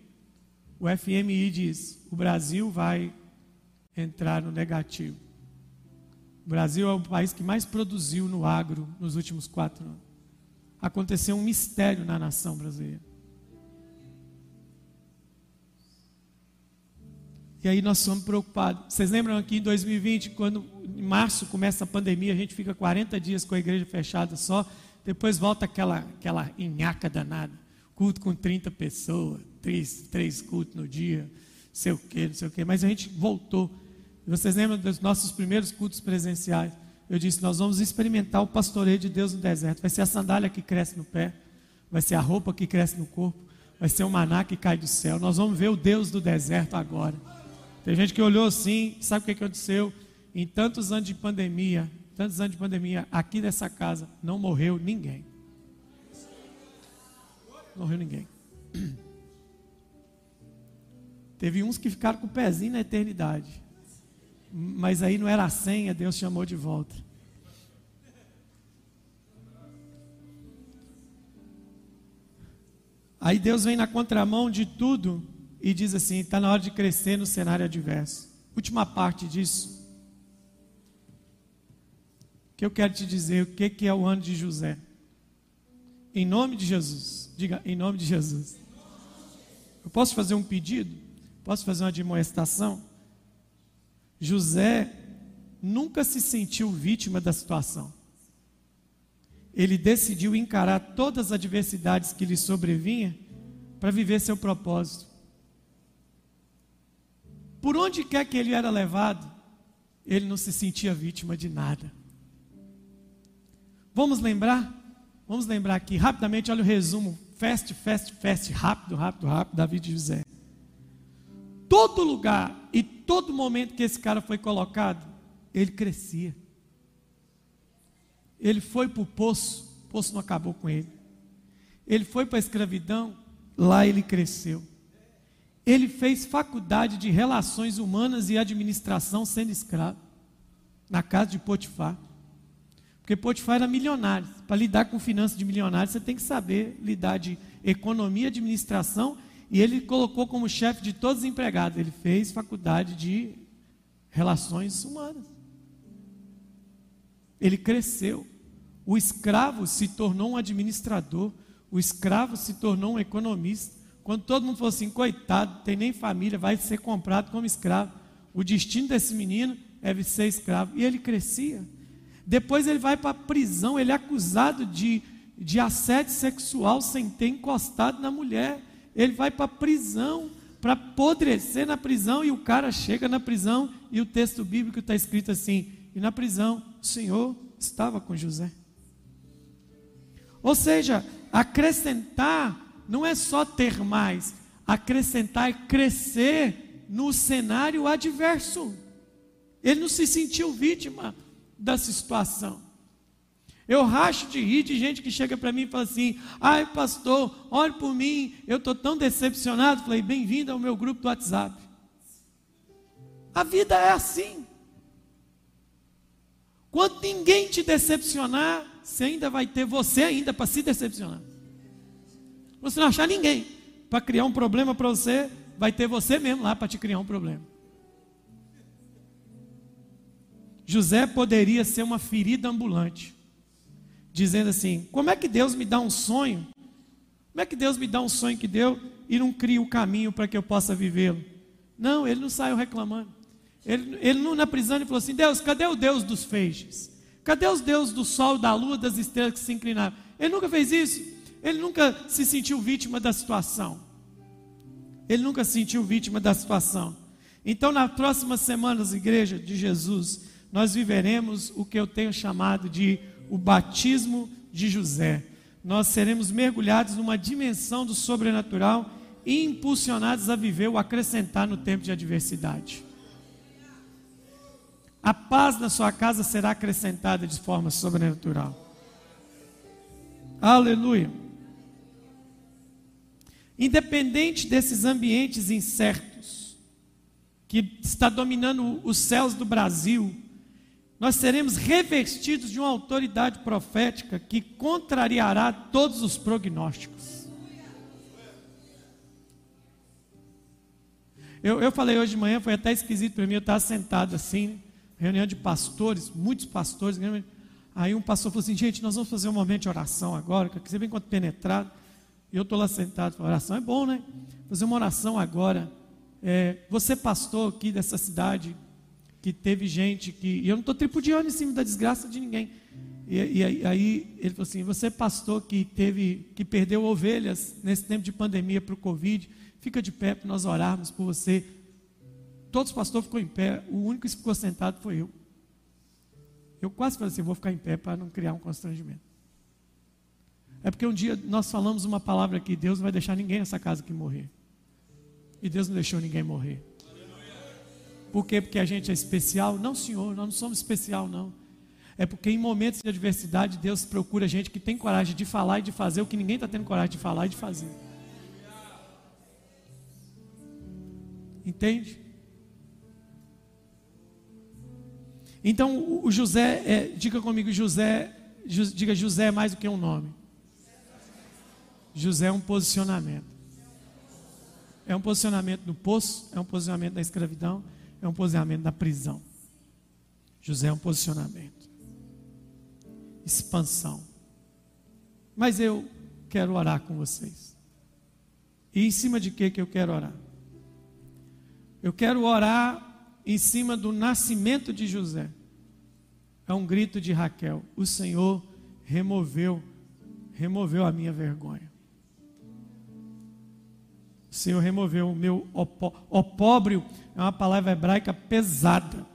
A: o FMI diz: o Brasil vai entrar no negativo. O Brasil é o país que mais produziu no agro nos últimos quatro anos. aconteceu um mistério na nação brasileira. E aí nós somos preocupados. Vocês lembram aqui em 2020, quando em março começa a pandemia, a gente fica 40 dias com a igreja fechada só, depois volta aquela, aquela inhaca danada. Culto com 30 pessoas, três, três cultos no dia, sei o quê, não sei o quê. Mas a gente voltou. Vocês lembram dos nossos primeiros cultos presenciais? Eu disse: Nós vamos experimentar o pastoreio de Deus no deserto. Vai ser a sandália que cresce no pé, vai ser a roupa que cresce no corpo, vai ser o maná que cai do céu. Nós vamos ver o Deus do deserto agora. Tem gente que olhou assim, sabe o que aconteceu? Em tantos anos de pandemia, tantos anos de pandemia, aqui nessa casa não morreu ninguém. Não morreu ninguém. Teve uns que ficaram com o pezinho na eternidade. Mas aí não era a senha, Deus chamou de volta. Aí Deus vem na contramão de tudo e diz assim: está na hora de crescer no cenário adverso. Última parte disso. Que eu quero te dizer o que, que é o ano de José. Em nome de Jesus. Diga, em nome de Jesus. Eu posso fazer um pedido? Posso fazer uma demonstração? José nunca se sentiu vítima da situação. Ele decidiu encarar todas as adversidades que lhe sobrevinham para viver seu propósito. Por onde quer que ele era levado, ele não se sentia vítima de nada. Vamos lembrar? Vamos lembrar aqui rapidamente, olha o resumo. Fast, fast, fast, rápido, rápido, rápido, Davi de José. Todo lugar e todo momento que esse cara foi colocado, ele crescia. Ele foi para o poço, o poço não acabou com ele. Ele foi para a escravidão, lá ele cresceu. Ele fez faculdade de relações humanas e administração sendo escravo, na casa de Potifar. Porque Potifar era milionário. Para lidar com finanças de milionários, você tem que saber lidar de economia, administração, e ele colocou como chefe de todos os empregados. Ele fez faculdade de relações humanas. Ele cresceu. O escravo se tornou um administrador, o escravo se tornou um economista. Quando todo mundo falou assim, coitado, tem nem família, vai ser comprado como escravo. O destino desse menino é ser escravo. E ele crescia. Depois ele vai para a prisão, ele é acusado de, de assédio sexual sem ter encostado na mulher. Ele vai para a prisão, para apodrecer na prisão, e o cara chega na prisão, e o texto bíblico está escrito assim: e na prisão o Senhor estava com José. Ou seja, acrescentar não é só ter mais, acrescentar é crescer no cenário adverso. Ele não se sentiu vítima da situação. Eu racho de rir de gente que chega para mim e fala assim: ai, pastor, olhe por mim, eu estou tão decepcionado. Falei: bem-vindo ao meu grupo do WhatsApp. A vida é assim. Quando ninguém te decepcionar, você ainda vai ter você ainda para se decepcionar. Você não achar ninguém para criar um problema para você, vai ter você mesmo lá para te criar um problema. José poderia ser uma ferida ambulante, dizendo assim: como é que Deus me dá um sonho? Como é que Deus me dá um sonho que deu e não cria o caminho para que eu possa vivê-lo? Não, ele não saiu reclamando. Ele, ele não, na prisão ele falou assim: Deus, cadê o Deus dos feixes? Cadê os deuses do sol, da lua, das estrelas que se inclinaram? Ele nunca fez isso. Ele nunca se sentiu vítima da situação. Ele nunca se sentiu vítima da situação. Então, nas próximas semanas, igreja de Jesus, nós viveremos o que eu tenho chamado de o batismo de José. Nós seremos mergulhados numa dimensão do sobrenatural e impulsionados a viver o acrescentar no tempo de adversidade. A paz na sua casa será acrescentada de forma sobrenatural. Aleluia. Independente desses ambientes incertos que está dominando os céus do Brasil, nós seremos revestidos de uma autoridade profética que contrariará todos os prognósticos. Eu, eu falei hoje de manhã, foi até esquisito para mim, eu estava sentado assim, reunião de pastores, muitos pastores, Aí um pastor falou assim: gente, nós vamos fazer um momento de oração agora, que você vem quanto penetrado. Eu estou lá sentado, oração é bom, né? Fazer uma oração agora. É, você, pastor aqui dessa cidade, que teve gente que. E eu não estou tripudiando em cima da desgraça de ninguém. E, e, aí ele falou assim: você, pastor, que teve, que perdeu ovelhas nesse tempo de pandemia para o Covid, fica de pé para nós orarmos por você. Todos os pastores ficou em pé, o único que ficou sentado foi eu. Eu quase falei assim: vou ficar em pé para não criar um constrangimento. É porque um dia nós falamos uma palavra que Deus não vai deixar ninguém nessa casa que morrer. E Deus não deixou ninguém morrer. Por quê? Porque a gente é especial? Não, senhor, nós não somos especial, não. É porque em momentos de adversidade, Deus procura gente que tem coragem de falar e de fazer o que ninguém está tendo coragem de falar e de fazer. Entende? Então, o José, é, diga comigo, José, diga José é mais do que um nome. José é um posicionamento. É um posicionamento no poço, é um posicionamento na escravidão, é um posicionamento na prisão. José é um posicionamento. Expansão. Mas eu quero orar com vocês. E em cima de que que eu quero orar? Eu quero orar em cima do nascimento de José. É um grito de Raquel: O Senhor removeu, removeu a minha vergonha. Senhor removeu o meu opó. Opóbrio é uma palavra hebraica pesada,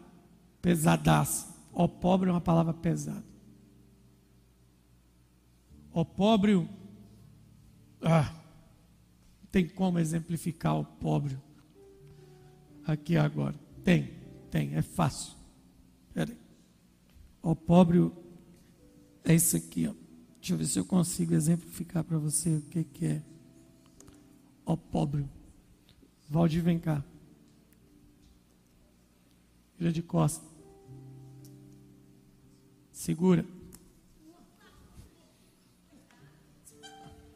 A: pesadaça. Opóbrio é uma palavra pesada. Opóbrio, ah, tem como exemplificar o pobre aqui agora. Tem, tem, é fácil. Peraí. O pobre é isso aqui, ó. Deixa eu ver se eu consigo exemplificar para você o que, que é. O pobre. Valdir, vem cá. Filha de costa. Segura.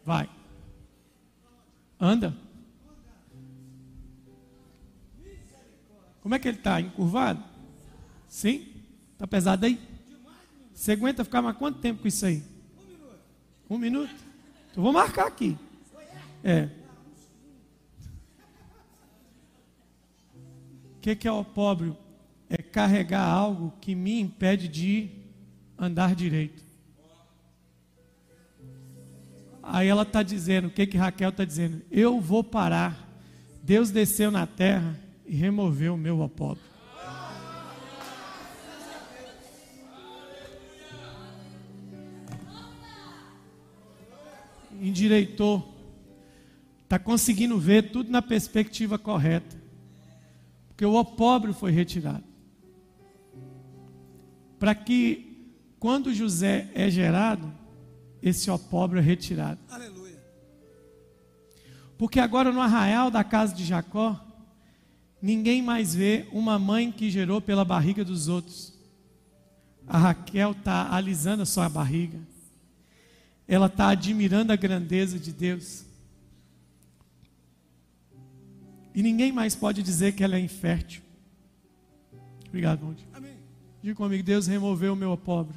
A: Vai. Anda. Como é que ele está? Encurvado? Sim? Está pesado aí? Você aguenta ficar mais quanto tempo com isso aí? Um minuto. Então vou marcar aqui. É. que, que é o pobre? É carregar algo que me impede de andar direito. Aí ela está dizendo, o que, que Raquel está dizendo? Eu vou parar. Deus desceu na terra e removeu o meu opóbrio. Endireitou. Está conseguindo ver tudo na perspectiva correta. Porque o opóbrio foi retirado. Para que, quando José é gerado, esse opóbrio é retirado. Aleluia. Porque agora no arraial da casa de Jacó, ninguém mais vê uma mãe que gerou pela barriga dos outros. A Raquel está alisando a sua barriga. Ela está admirando a grandeza de Deus. E ninguém mais pode dizer que ela é infértil. Obrigado, Monte. Amém. Diga comigo, Deus removeu o meu pobre.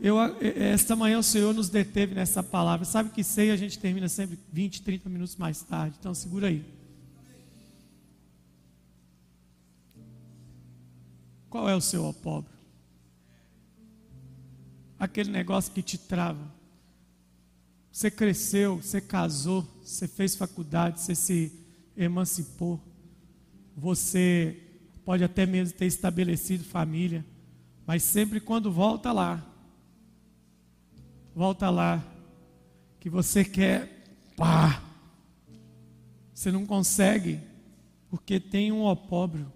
A: Eu, esta manhã o Senhor nos deteve nessa palavra. Sabe que sei a gente termina sempre 20, 30 minutos mais tarde. Então segura aí. Qual é o seu opóbrio? Aquele negócio que te trava. Você cresceu, você casou, você fez faculdade, você se emancipou. Você pode até mesmo ter estabelecido família, mas sempre quando volta lá, volta lá, que você quer, pá, você não consegue, porque tem um opóbrio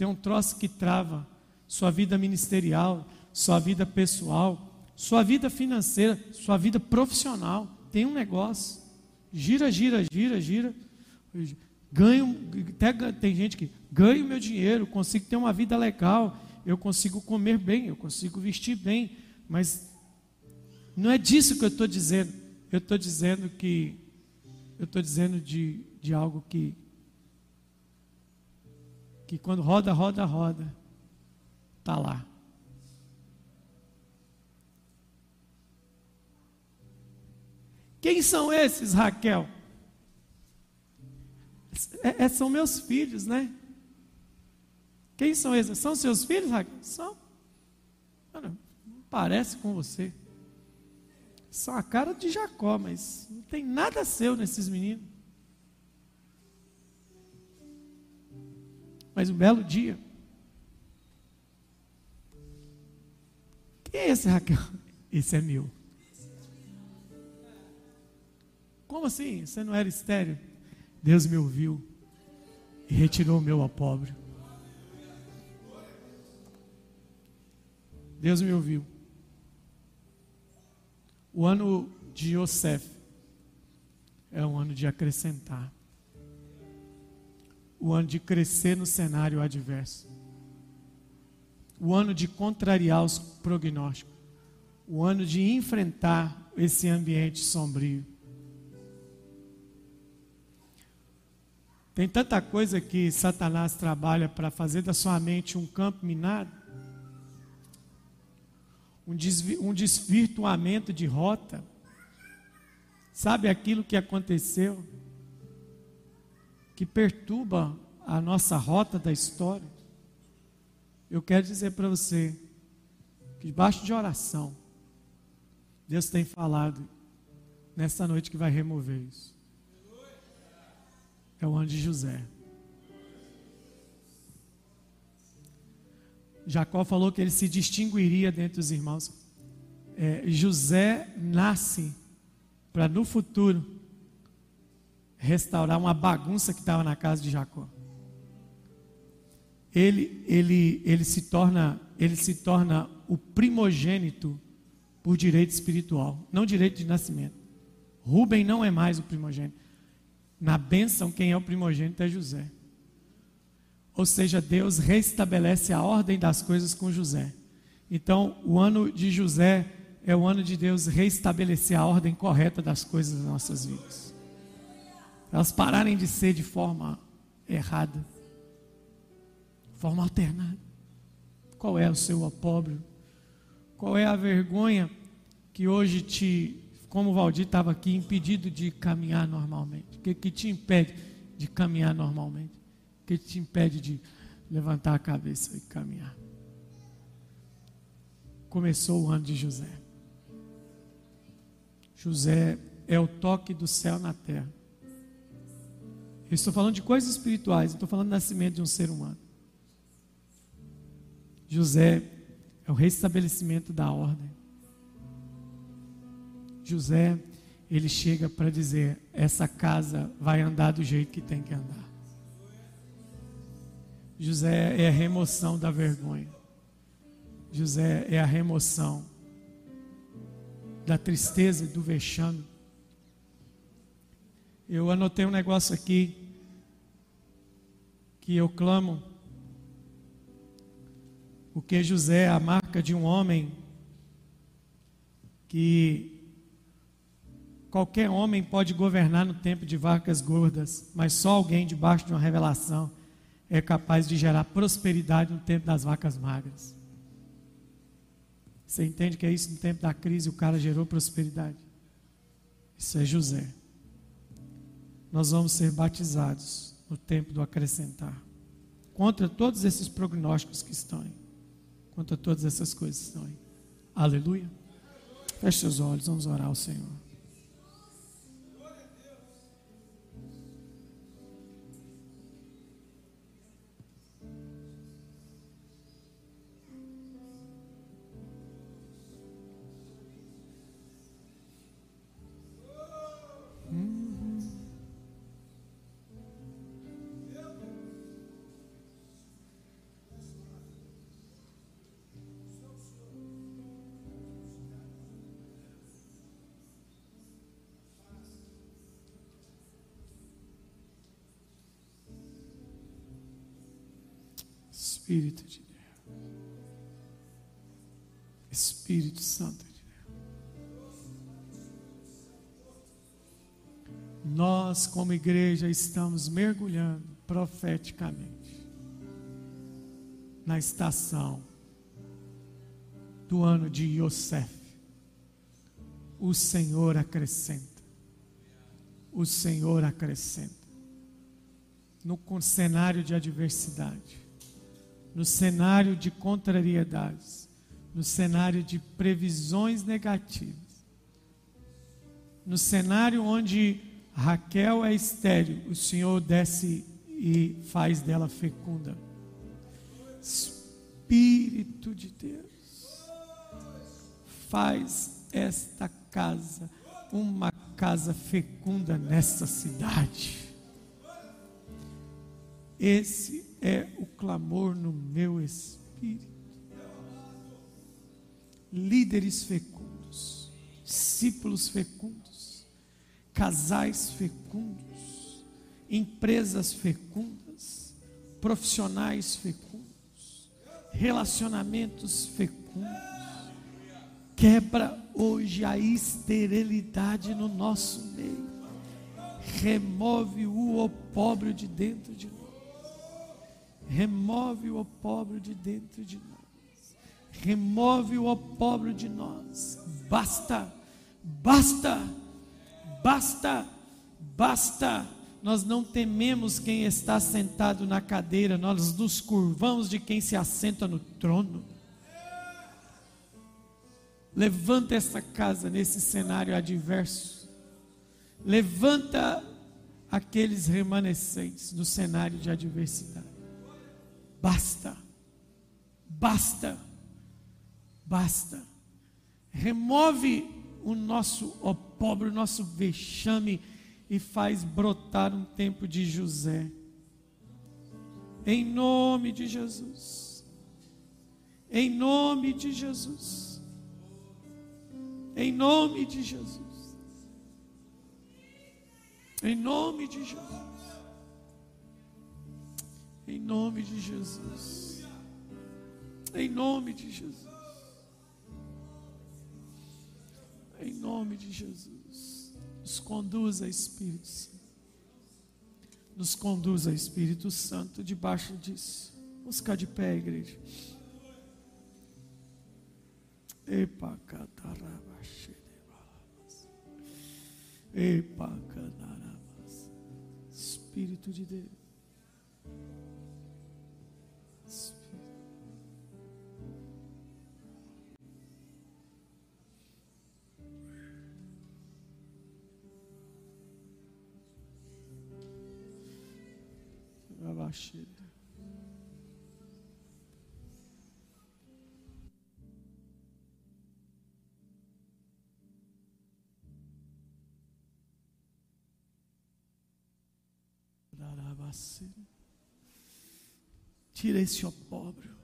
A: tem um troço que trava sua vida ministerial, sua vida pessoal, sua vida financeira, sua vida profissional. Tem um negócio. Gira, gira, gira, gira. Ganho, até tem gente que ganho meu dinheiro, consigo ter uma vida legal, eu consigo comer bem, eu consigo vestir bem, mas não é disso que eu estou dizendo. Eu estou dizendo que eu estou dizendo de, de algo que que quando roda, roda, roda, está lá. Quem são esses, Raquel? É, é, são meus filhos, né? Quem são esses? São seus filhos, Raquel? São. Mano, parece com você. São a cara de Jacó, mas não tem nada seu nesses meninos. Mas um belo dia. Quem é esse, Raquel? Esse é meu. Como assim? Você não era estéreo? Deus me ouviu e retirou o meu opóbrio. Deus me ouviu. O ano de Yosef é um ano de acrescentar. O ano de crescer no cenário adverso. O ano de contrariar os prognósticos. O ano de enfrentar esse ambiente sombrio. Tem tanta coisa que Satanás trabalha para fazer da sua mente um campo minado, um, um desvirtuamento de rota. Sabe aquilo que aconteceu, que perturba a nossa rota da história? Eu quero dizer para você que debaixo de oração, Deus tem falado nessa noite que vai remover isso é o ano de José. Jacó falou que ele se distinguiria dentre os irmãos. É, José nasce para no futuro restaurar uma bagunça que estava na casa de Jacó. Ele, ele, ele se torna, ele se torna o primogênito por direito espiritual, não direito de nascimento. Rubem não é mais o primogênito. Na bênção, quem é o primogênito é José. Ou seja, Deus restabelece a ordem das coisas com José. Então, o ano de José é o ano de Deus restabelecer a ordem correta das coisas das nossas vidas. Elas pararem de ser de forma errada, forma alternada. Qual é o seu opóbrio? Qual é a vergonha que hoje te como o Valdir estava aqui, impedido de caminhar normalmente? Que, que te impede de caminhar normalmente? O que te impede de levantar a cabeça e caminhar? Começou o ano de José. José é o toque do céu na terra. Eu estou falando de coisas espirituais, estou falando do nascimento de um ser humano. José é o restabelecimento da ordem. José, ele chega para dizer: essa casa vai andar do jeito que tem que andar. José é a remoção da vergonha. José é a remoção da tristeza e do vexame. Eu anotei um negócio aqui que eu clamo, porque José é a marca de um homem que Qualquer homem pode governar no tempo de vacas gordas, mas só alguém debaixo de uma revelação é capaz de gerar prosperidade no tempo das vacas magras. Você entende que é isso no tempo da crise o cara gerou prosperidade? Isso é José. Nós vamos ser batizados no tempo do acrescentar. Contra todos esses prognósticos que estão aí. Contra todas essas coisas que estão aí. Aleluia. Feche seus olhos, vamos orar ao Senhor. Espírito de Deus. Espírito Santo de Deus. Nós, como igreja, estamos mergulhando profeticamente na estação do ano de Yosef. O Senhor acrescenta. o Senhor acrescenta. No cenário de adversidade, no cenário de contrariedades, no cenário de previsões negativas, no cenário onde Raquel é estéril, o Senhor desce e faz dela fecunda. Espírito de Deus, faz esta casa uma casa fecunda nessa cidade. Esse é o clamor no meu espírito. Líderes fecundos, discípulos fecundos, casais fecundos, empresas fecundas, profissionais fecundos, relacionamentos fecundos Quebra hoje a esterilidade no nosso meio. Remove o opróbrio de dentro de nós. Remove o opróbrio de dentro de nós. Remove o opróbrio de nós. Basta, basta, basta, basta. Nós não tememos quem está sentado na cadeira, nós nos curvamos de quem se assenta no trono. Levanta essa casa nesse cenário adverso. Levanta aqueles remanescentes no cenário de adversidade. Basta. Basta. Basta. Remove o nosso pobre, o nosso vexame e faz brotar um tempo de José. Em nome de Jesus. Em nome de Jesus. Em nome de Jesus. Em nome de Jesus. Em nome de Jesus. Em nome de Jesus. Em nome de Jesus. Nos conduza, Espírito Santo. Nos conduza, Espírito Santo, debaixo disso. Vamos ficar de pé, igreja. Espírito de Deus. Tira esse opróbrio.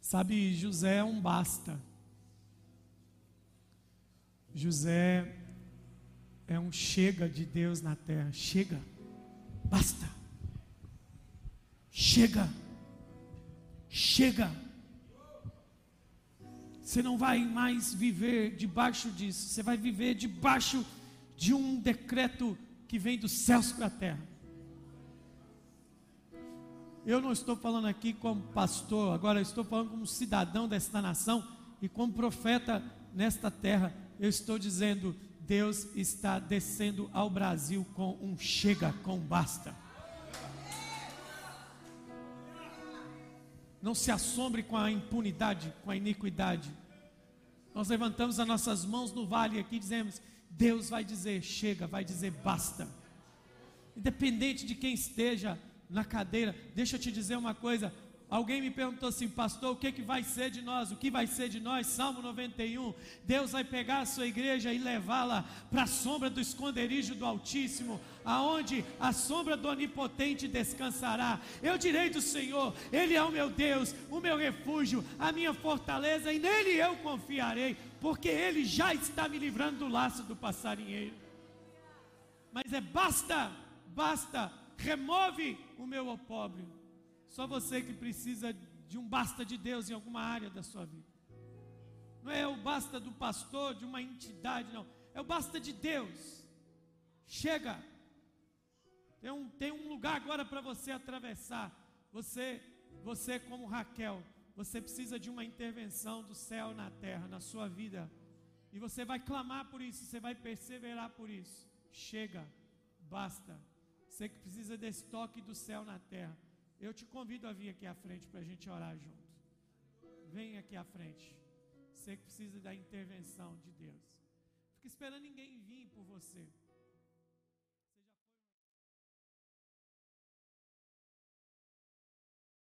A: Sabe, José é um basta. José é um chega de Deus na terra. Chega, basta. Chega, chega. Você não vai mais viver debaixo disso, você vai viver debaixo de um decreto que vem dos céus para a terra. Eu não estou falando aqui como pastor, agora estou falando como cidadão desta nação e como profeta nesta terra. Eu estou dizendo: Deus está descendo ao Brasil com um chega, com basta. Não se assombre com a impunidade, com a iniquidade. Nós levantamos as nossas mãos no vale aqui e dizemos: Deus vai dizer chega, vai dizer basta. Independente de quem esteja na cadeira, deixa eu te dizer uma coisa: Alguém me perguntou assim, pastor, o que, que vai ser de nós? O que vai ser de nós? Salmo 91. Deus vai pegar a sua igreja e levá-la para a sombra do esconderijo do Altíssimo, aonde a sombra do Onipotente descansará. Eu direi do Senhor: Ele é o meu Deus, o meu refúgio, a minha fortaleza, e nele eu confiarei, porque Ele já está me livrando do laço do passarinheiro. Mas é basta, basta, remove o meu opróbrio só você que precisa de um basta de Deus em alguma área da sua vida. Não é o basta do pastor, de uma entidade, não. É o basta de Deus. Chega. Tem um, tem um lugar agora para você atravessar. Você, você como Raquel, Você precisa de uma intervenção do céu na terra, na sua vida. E você vai clamar por isso, você vai perseverar por isso. Chega, basta. Você que precisa desse toque do céu na terra. Eu te convido a vir aqui à frente para a gente orar junto. Vem aqui à frente. Você que precisa da intervenção de Deus. Fica esperando ninguém vir por você.